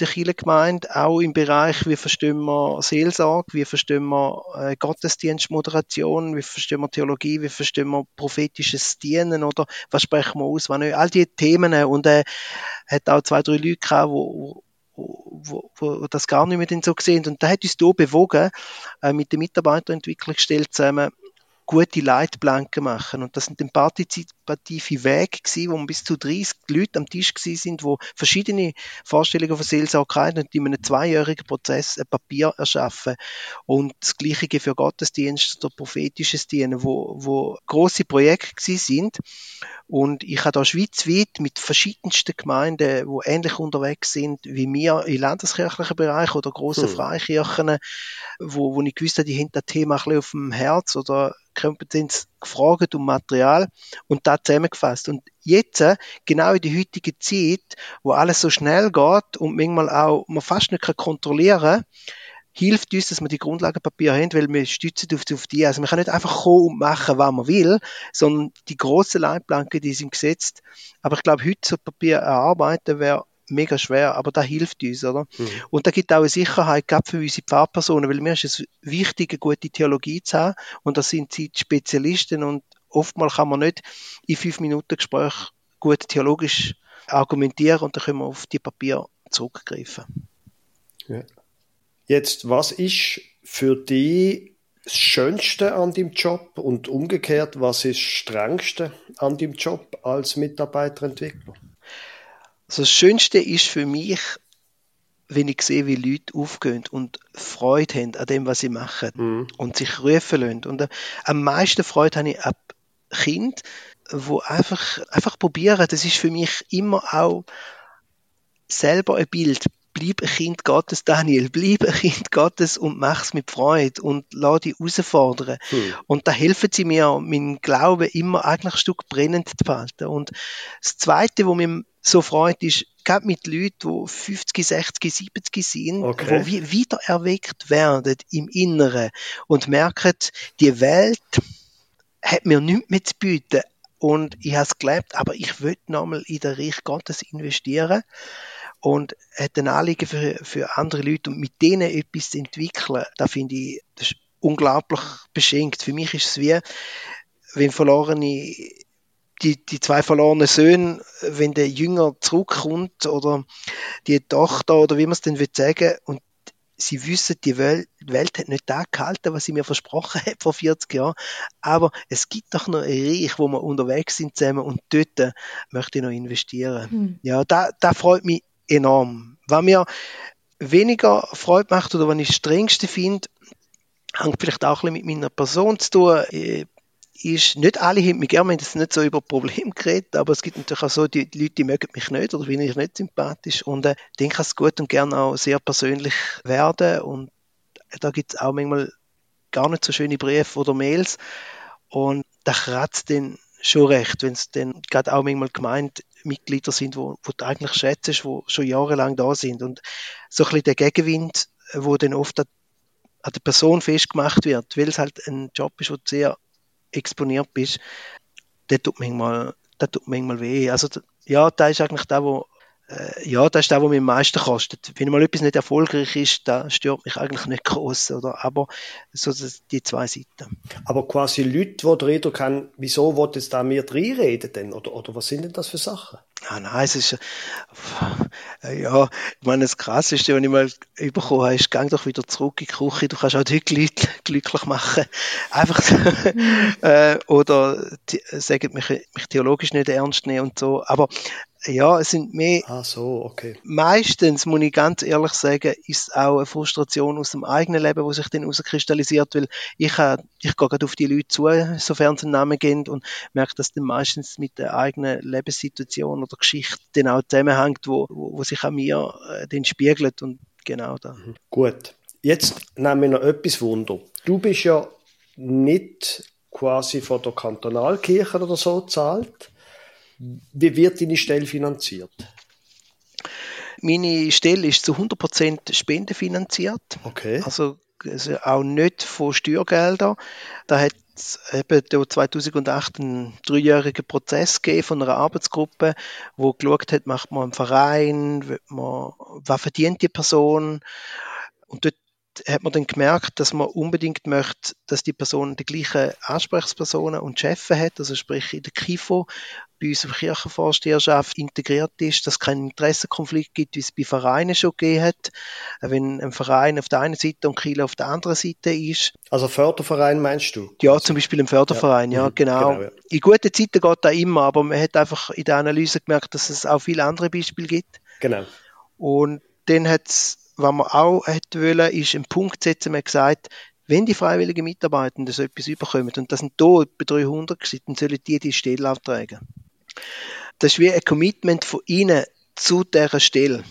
S3: der Kirchengemeinde, auch im Bereich, wie verstehen wir Seelsorge, wie verstehen wir äh, Gottesdienstmoderation, wie verstehen wir Theologie, wie verstehen wir prophetisches Dienen oder? Was sprechen wir aus, was nicht, all diese Themen und er äh, hat auch zwei, drei Leute gehabt, wo, wo, wo das gar nicht mehr so gesehen und da hat uns hier bewogen, äh, mit der Mitarbeiterentwicklungsstelle zusammen gute Leitplanken machen. Und das sind dann partizipative Wege gewesen, wo bis zu 30 Leute am Tisch gewesen sind, wo verschiedene Vorstellungen von Seelsorge hatten und in einem zweijährigen Prozess ein Papier erschaffen. Und das Gleiche für Gottesdienst oder prophetisches Dienen, wo, wo große Projekte gewesen sind. Und ich habe da schweizweit mit verschiedensten Gemeinden, wo ähnlich unterwegs sind wie wir im landeskirchlichen Bereich oder große hm. Freikirchen, wo, wo ich gewusst habe, die haben das Thema ein bisschen auf dem Herz oder Kompetenz gefragt um Material und da zusammengefasst. Und jetzt, genau in der heutigen Zeit, wo alles so schnell geht und manchmal auch man fast nicht kontrollieren kann, hilft uns, dass wir die Grundlagenpapier haben, weil wir stützen auf, auf die. Also man kann nicht einfach kommen und machen, was man will, sondern die grossen Leitplanken, die sind gesetzt. Aber ich glaube, heute so Papier erarbeiten wäre mega schwer, aber da hilft uns, oder? Mhm. Und da gibt auch eine Sicherheit, gerade für unsere Pfarrpersonen, weil mir ist es wichtig, eine gute Theologie zu haben und da sind sie Spezialisten und oftmals kann man nicht in fünf Minuten Gespräch gut theologisch argumentieren und dann können wir auf die Papier zurückgreifen.
S1: Ja. Jetzt, was ist für dich das Schönste an dem Job und umgekehrt, was ist das Strengste an dem Job als Mitarbeiterentwickler?
S3: Also das Schönste ist für mich, wenn ich sehe, wie Leute aufgehen und Freude haben an dem, was sie machen mhm. und sich rufen lassen. Und äh, am meisten Freude habe ich ab Kind, wo einfach, einfach probieren. Das ist für mich immer auch selber ein Bild bleib ein Kind Gottes, Daniel, bleib ein Kind Gottes und mach's mit Freude und lass dich herausfordern. Hm. Und da helfen sie mir, meinen Glauben immer eigentlich ein Stück brennend zu behalten. Und das Zweite, wo mir so freut, ist, gerade mit Leuten, die 50, 60, 70 sind, okay. die wieder erweckt werden im Inneren und merken, die Welt hat mir nichts mehr zu bieten. Und ich habe es gelebt, aber ich will nochmal in den Reich Gottes investieren. und hat ein Anliegen für, für andere Leute und mit denen etwas zu entwickeln, da finde ich, das ist unglaublich beschenkt. Für mich ist es wie, wenn verlorene die, die zwei verlorenen Söhne, wenn der Jünger zurückkommt oder die Tochter oder wie man es denn will sagen und sie wissen, die Welt, die Welt hat nicht da gehalten, was sie mir versprochen hat vor 40 Jahren, aber es gibt doch noch ein Reich, wo wir unterwegs sind zusammen und dort möchte ich noch investieren. Hm. Ja, da, da freut mich enorm. Was mir weniger Freude macht oder was ich das strengste finde, hängt vielleicht auch ein bisschen mit meiner Person zu tun. Ich ist, nicht alle haben mich gerne, wir haben das nicht so über Probleme geredet, aber es gibt natürlich auch so, die, die Leute, die mögen mich nicht oder finde ich nicht sympathisch und äh, denen kann es gut und gerne auch sehr persönlich werden und da gibt es auch manchmal gar nicht so schöne Briefe oder Mails und da kratzt dann schon recht, wenn es dann gerade auch manchmal gemeint Mitglieder sind, wo, wo du eigentlich schätzt, wo schon jahrelang da sind und so ein bisschen der Gegenwind, wo dann oft an, an der Person festgemacht wird, weil es halt ein Job ist, wo du sehr exponiert bist, der tut manchmal, der tut manchmal weh. Also, ja, da ist eigentlich der, wo, äh, ja, das ist der, was mich am meisten kostet. Wenn mal etwas nicht erfolgreich ist, da stört mich eigentlich nicht groß, oder? Aber so die zwei Seiten.
S1: Aber quasi Leute, die der Eindruck haben, wieso wollt jetzt da mir reinreden denn? Oder, oder was sind denn das für Sachen?
S3: Ah, nein, es ist, äh, ja, ich meine, das Krasseste, was ich mal bekommen habe, ist, gang doch wieder zurück in die Küche, du kannst auch die Leute glücklich machen. Einfach, mhm. äh, oder, die, sagen mich, mich theologisch nicht ernst nehmen und so. Aber, ja, es sind mehr.
S1: Ah, so, okay.
S3: Meistens, muss ich ganz ehrlich sagen, ist es auch eine Frustration aus dem eigenen Leben, wo sich dann herauskristallisiert, weil ich, äh, ich gehe gerade auf die Leute zu, sofern sie einen Namen geben und merke, dass dann meistens mit der eigenen Lebenssituation oder Geschichte dann auch zusammenhängt, wo, wo, wo sich an mir äh, dann spiegelt und genau da. Mhm.
S1: Gut. Jetzt nehmen wir noch etwas Wunder. Du bist ja nicht quasi von der Kantonalkirche oder so zahlt wie wird deine Stelle finanziert?
S3: Meine Stelle ist zu 100% spendenfinanziert.
S1: Okay.
S3: Also, also auch nicht von Steuergeldern. Da hat es eben 2008 einen dreijährigen Prozess gegeben von einer Arbeitsgruppe, wo geschaut hat, macht man einen Verein, man, was verdient die Person? Und dort hat man dann gemerkt, dass man unbedingt möchte, dass die Person die gleichen Ansprechpersonen und Chefs hat, also sprich in der KIFO bei unserer Kirchenvorsteherschaft integriert ist, dass es keinen Interessenkonflikt gibt, wie es bei Vereinen schon gegeben hat. Wenn ein Verein auf der einen Seite und Kiel auf der anderen Seite ist.
S1: Also Förderverein meinst du?
S3: Ja, zum Beispiel ein Förderverein, ja, ja mhm. genau. genau ja. In guten Zeiten geht das immer, aber man hat einfach in der Analyse gemerkt, dass es auch viele andere Beispiele gibt.
S1: Genau.
S3: Und dann hat es was man auch hätte wollen, ist einen Punkt setzen, man gesagt, wenn die freiwilligen Mitarbeitenden so etwas überkommen, und das sind hier etwa 300 gewesen, dann sollen die die Stelle auftragen. Das ist wie ein Commitment von ihnen zu dieser Stelle.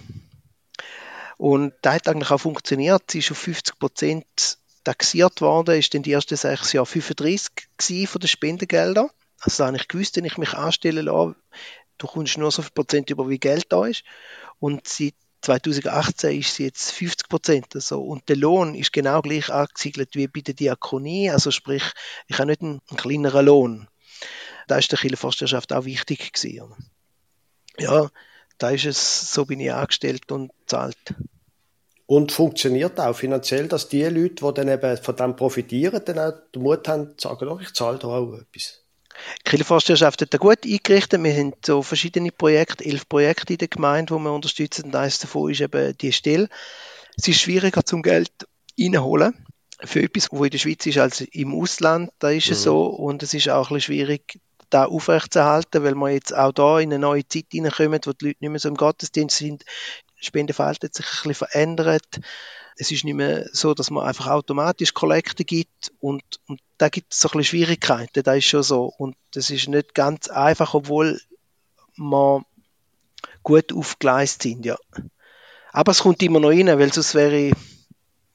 S3: Und das hat eigentlich auch funktioniert. Sie ist auf 50 Prozent taxiert worden, ist dann die ersten sechs Jahre 35 von den Spendengeldern. Also habe ich gewusst, wenn ich mich anstellen lasse, du kommst nur so viel Prozent über, wie Geld da ist. Und seit 2018 ist sie jetzt 50 Prozent. Also, und der Lohn ist genau gleich angesiedelt wie bei der Diakonie. Also sprich, ich habe nicht einen, einen kleineren Lohn. Da ist der Kirchenvorsteherschaft auch wichtig gewesen. Ja, da ist es, so bin ich angestellt und zahlt.
S1: Und funktioniert auch finanziell, dass die Leute, die dann eben von dem profitieren, dann auch den Mut haben, sagen, doch, ich zahle da auch etwas.
S3: Hat da gut eingerichtet. Wir haben so verschiedene Projekte, elf Projekte in der Gemeinde, die wir unterstützen. Und eines davon ist eben die Stelle. Es ist schwieriger zum Geld reinholen für etwas, wo in der Schweiz ist, als im Ausland. Da ist es mhm. so. Und es ist auch ein bisschen schwierig, da aufrechtzuerhalten, weil wir jetzt auch da in eine neue Zeit hineinkommen, wo die Leute nicht mehr so im Gottesdienst sind. Spendenverhalten hat sich ein bisschen verändert es ist nicht mehr so, dass man einfach automatisch Kollekte gibt und, und da gibt es so ein bisschen Schwierigkeiten, da ist schon so und das ist nicht ganz einfach, obwohl man gut aufgeleistet sind, ja. Aber es kommt immer noch rein, weil sonst wäre ich,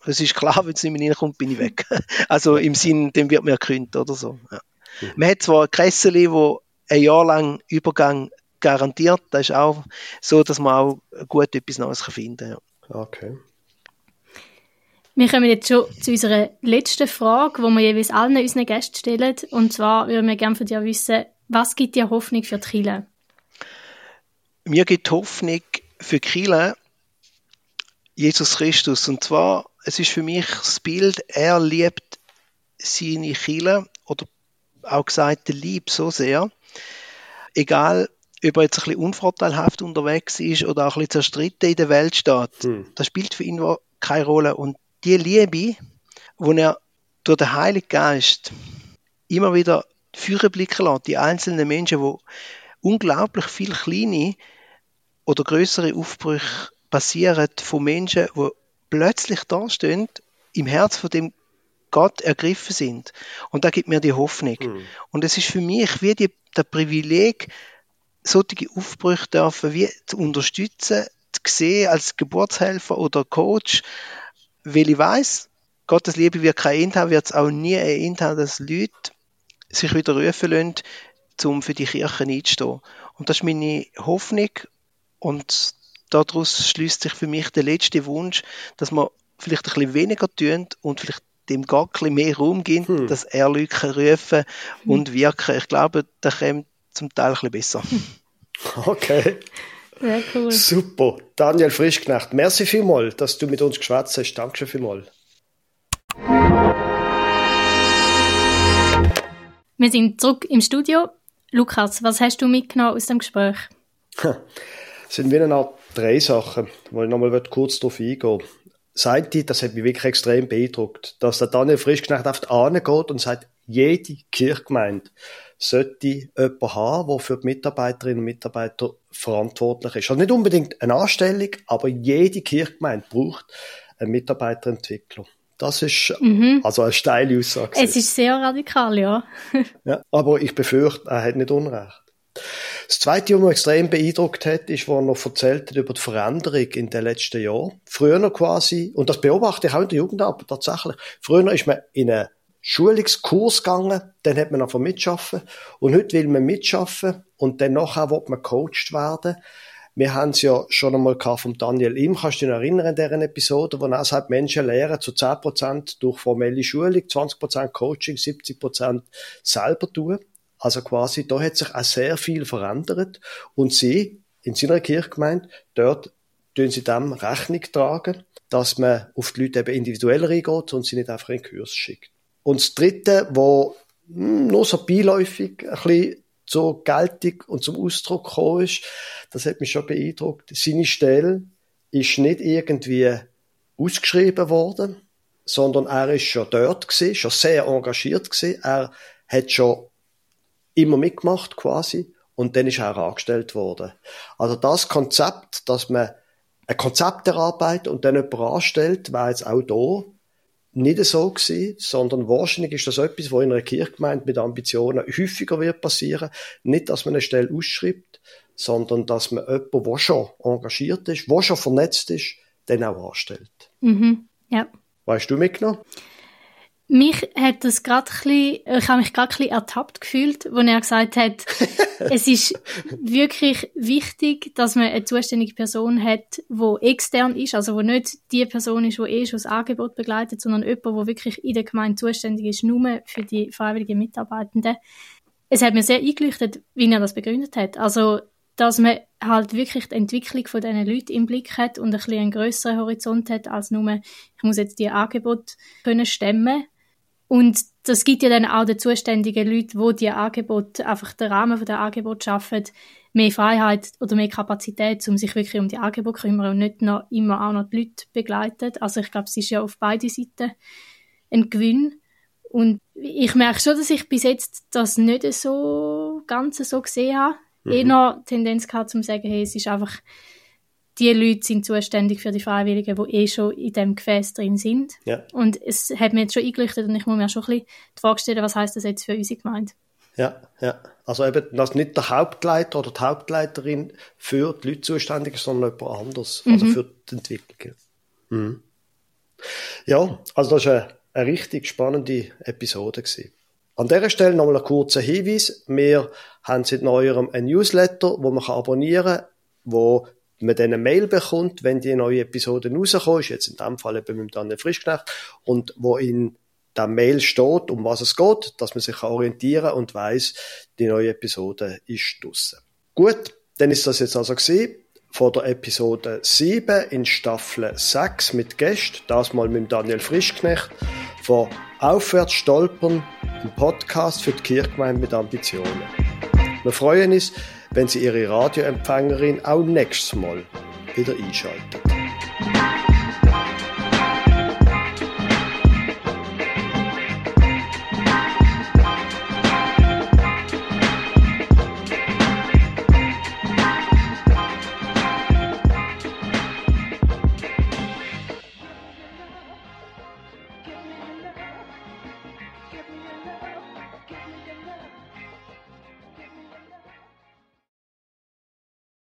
S3: es ist klar, wenn es nicht mehr reinkommt, bin ich weg. Also im Sinn, dem wird mir gekündigt oder so. Ja. Mhm. Man hat zwar Kresseli, wo ein Jahr lang Übergang garantiert, das ist auch so, dass man auch gut etwas Neues finden kann.
S1: Ja. Okay.
S2: Wir kommen jetzt schon zu unserer letzten Frage, die wir jeweils allen unseren Gästen stellen. Und zwar würden wir gerne von dir wissen, was gibt dir Hoffnung für die Kirche?
S3: Mir gibt Hoffnung, für Kille Jesus Christus. Und zwar, es ist für mich das Bild, er liebt seine Kille oder auch gesagt, der Lieb so sehr. Egal, ob er jetzt ein bisschen unvorteilhaft unterwegs ist oder auch ein bisschen zerstritten in der Welt steht. Hm. Das spielt für ihn keine Rolle. Und die Liebe, wo er durch den Heiligen Geist immer wieder führen blicken lässt, die einzelnen Menschen, wo unglaublich viele kleine oder größere Aufbrüche passieren von Menschen, die plötzlich da stehen, im Herz von dem Gott ergriffen sind. Und da gibt mir die Hoffnung. Mhm. Und es ist für mich wie die, der Privileg, solche Aufbrüche dürfen wie zu unterstützen, zu sehen als Geburtshelfer oder Coach, weil ich weiß, Gottes Liebe wird kein Ende haben, wird es auch nie ein Ende haben, dass Leute sich wieder rufen lassen, um für die Kirche einzustehen. Und das ist meine Hoffnung und daraus schließt sich für mich der letzte Wunsch, dass man vielleicht ein bisschen weniger tun und vielleicht dem gar ein bisschen mehr Raum gibt, hm. dass er Leute rufen und wirken. Ich glaube, das kommt zum Teil ein bisschen besser.
S1: Okay.
S2: Sehr cool.
S1: Super. Daniel Frischknecht, merci vielmals, dass du mit uns geschwätzt hast. Dankeschön vielmals.
S2: Wir sind zurück im Studio. Lukas, was hast du mitgenommen aus dem Gespräch?
S1: Es sind wie eine Art drei Sachen, wo ich nochmal kurz darauf eingehen Seit die, das hat mich wirklich extrem beeindruckt, dass der Daniel Frischknecht oft angeht und sagt, jede Kirchgemeinde sollte jemanden haben, der für die Mitarbeiterinnen und Mitarbeiter verantwortlich ist. Also nicht unbedingt eine Anstellung, aber jede Kirchgemeinde braucht einen Mitarbeiterentwickler. Das ist mhm. also eine steile Aussage.
S2: Es ist sehr radikal, ja.
S1: ja. Aber ich befürchte, er hat nicht Unrecht. Das Zweite, was mich extrem beeindruckt hat, ist, wo er noch erzählt hat über die Veränderung in den letzten Jahren. Früher quasi, und das beobachte ich auch in der Jugendarbeit tatsächlich, früher ist man in einen Schulungskurs gegangen, dann hat man einfach mitschaffen und heute will man mitschaffen und dann nachher will man coacht werden. Wir haben es ja schon einmal von Daniel Im, kannst du dich erinnern an deren Episode, wo er sagt, Menschen lernen zu 10% durch formelle Schulung, 20% Coaching, 70% selber tun. Also quasi, da hat sich auch sehr viel verändert und sie in seiner Kirchgemeinde, dort tun sie dem Rechnung tragen, dass man auf die Leute eben individuell reingeht und sie nicht einfach in den Kurs schickt. Und das Dritte, wo hm, nur so beiläufig ein bisschen zur Geltung und zum Ausdruck gekommen ist, das hat mich schon beeindruckt. Seine Stelle ist nicht irgendwie ausgeschrieben worden, sondern er ist schon dort gewesen, schon sehr engagiert gewesen. Er hat schon immer mitgemacht quasi und dann ist er angestellt worden. Also das Konzept, dass man ein Konzept erarbeitet und dann jemand anstellt, war jetzt auch da nicht so gewesen, sondern wahrscheinlich ist das etwas, was in einer Kirchgemeinde mit Ambitionen häufiger wird passieren. Nicht, dass man eine Stelle ausschreibt, sondern dass man jemanden, der schon engagiert ist, der schon vernetzt ist, dann auch anstellt.
S2: Mhm. Ja.
S1: Weißt du mitgenommen?
S2: Mich hat das gerade ich habe mich gerade ertappt gefühlt, wo er gesagt hat, es ist wirklich wichtig, dass man eine zuständige Person hat, wo extern ist, also wo nicht die Person ist, wo eh schon das Angebot begleitet, sondern jemand, wo wirklich in der Gemeinde zuständig ist, nur für die freiwilligen Mitarbeitenden. Es hat mir sehr eingeleuchtet, wie er das begründet hat. Also, dass man halt wirklich die Entwicklung von diesen Leuten im Blick hat und ein bisschen einen grösseren Horizont hat, als nur, ich muss jetzt die Angebot können stemmen und das gibt ja dann auch den zuständigen Leuten, wo die Angebote, einfach den Rahmen von der Angebot schaffen, mehr Freiheit oder mehr Kapazität, um sich wirklich um die Angebote zu kümmern und nicht noch immer auch noch die Leute begleiten. Also ich glaube, es ist ja auf beide Seiten ein Gewinn. Und ich merke schon, dass ich bis jetzt das nicht so ganz so gesehen habe. Mhm. Eher Tendenz gehabt, zu sagen, hey, es ist einfach die Leute sind zuständig für die Freiwilligen, die eh schon in dem Gefäß drin sind.
S1: Ja.
S2: Und es hat mir jetzt schon eingeleuchtet und ich muss mir schon ein bisschen die Frage stellen, was heißt das jetzt für unsere Gemeinde?
S1: Ja, ja. Also eben, dass nicht der Hauptleiter oder die Hauptleiterin für die Leute zuständig ist, sondern jemand anderes. Also mhm. für die Entwicklung. Mhm. Ja, also das war eine, eine richtig spannende Episode gewesen. An dieser Stelle nochmal ein kurzer Hinweis. Wir haben seit neuerem ein Newsletter, wo man abonnieren kann, wo man dann eine Mail bekommt, wenn die neue Episode rauskommt, jetzt in dem Fall eben mit Daniel Frischknecht, und wo in der Mail steht, um was es geht, dass man sich orientieren kann und weiß, die neue Episode ist draussen. Gut, dann ist das jetzt also gesehen. von der Episode 7 in Staffel 6 mit Gästen, das mal mit Daniel Frischknecht, von Aufwärts stolpern, ein Podcast für die Kirchgemeinde mit Ambitionen. Wir freuen uns, wenn Sie Ihre Radioempfängerin auch nächstes Mal wieder einschalten.